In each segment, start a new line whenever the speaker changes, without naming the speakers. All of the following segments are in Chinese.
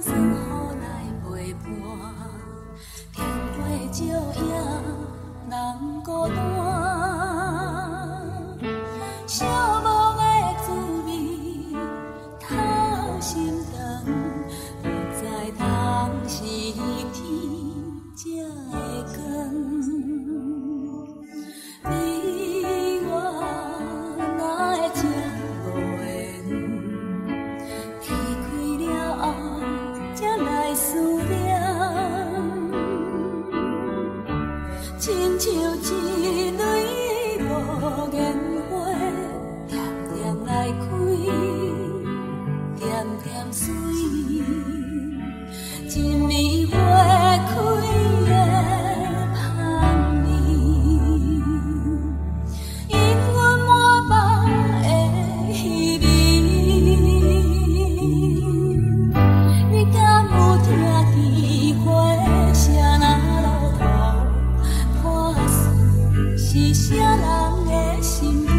算好来陪伴，天会照影，人孤单。是啥人的心？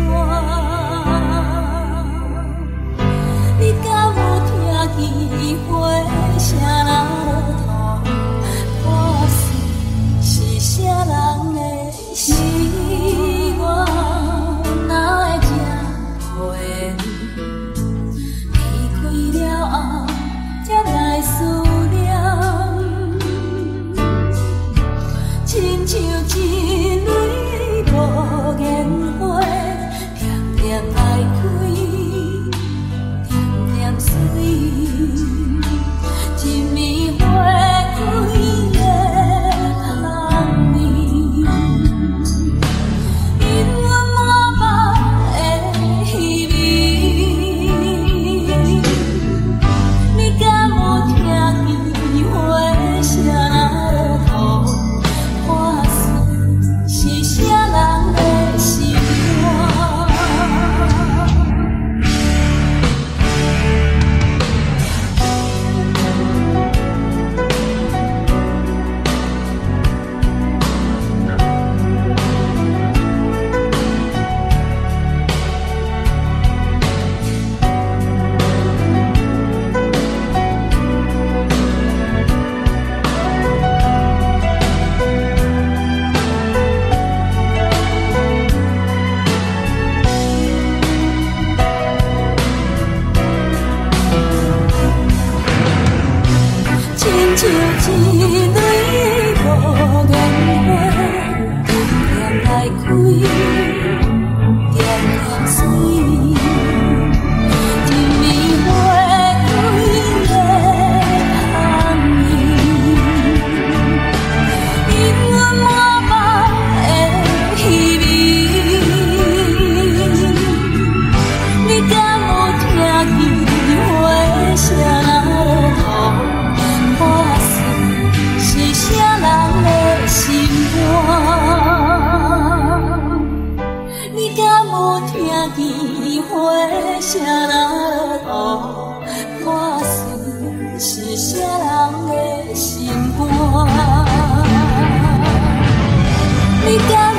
孤 we got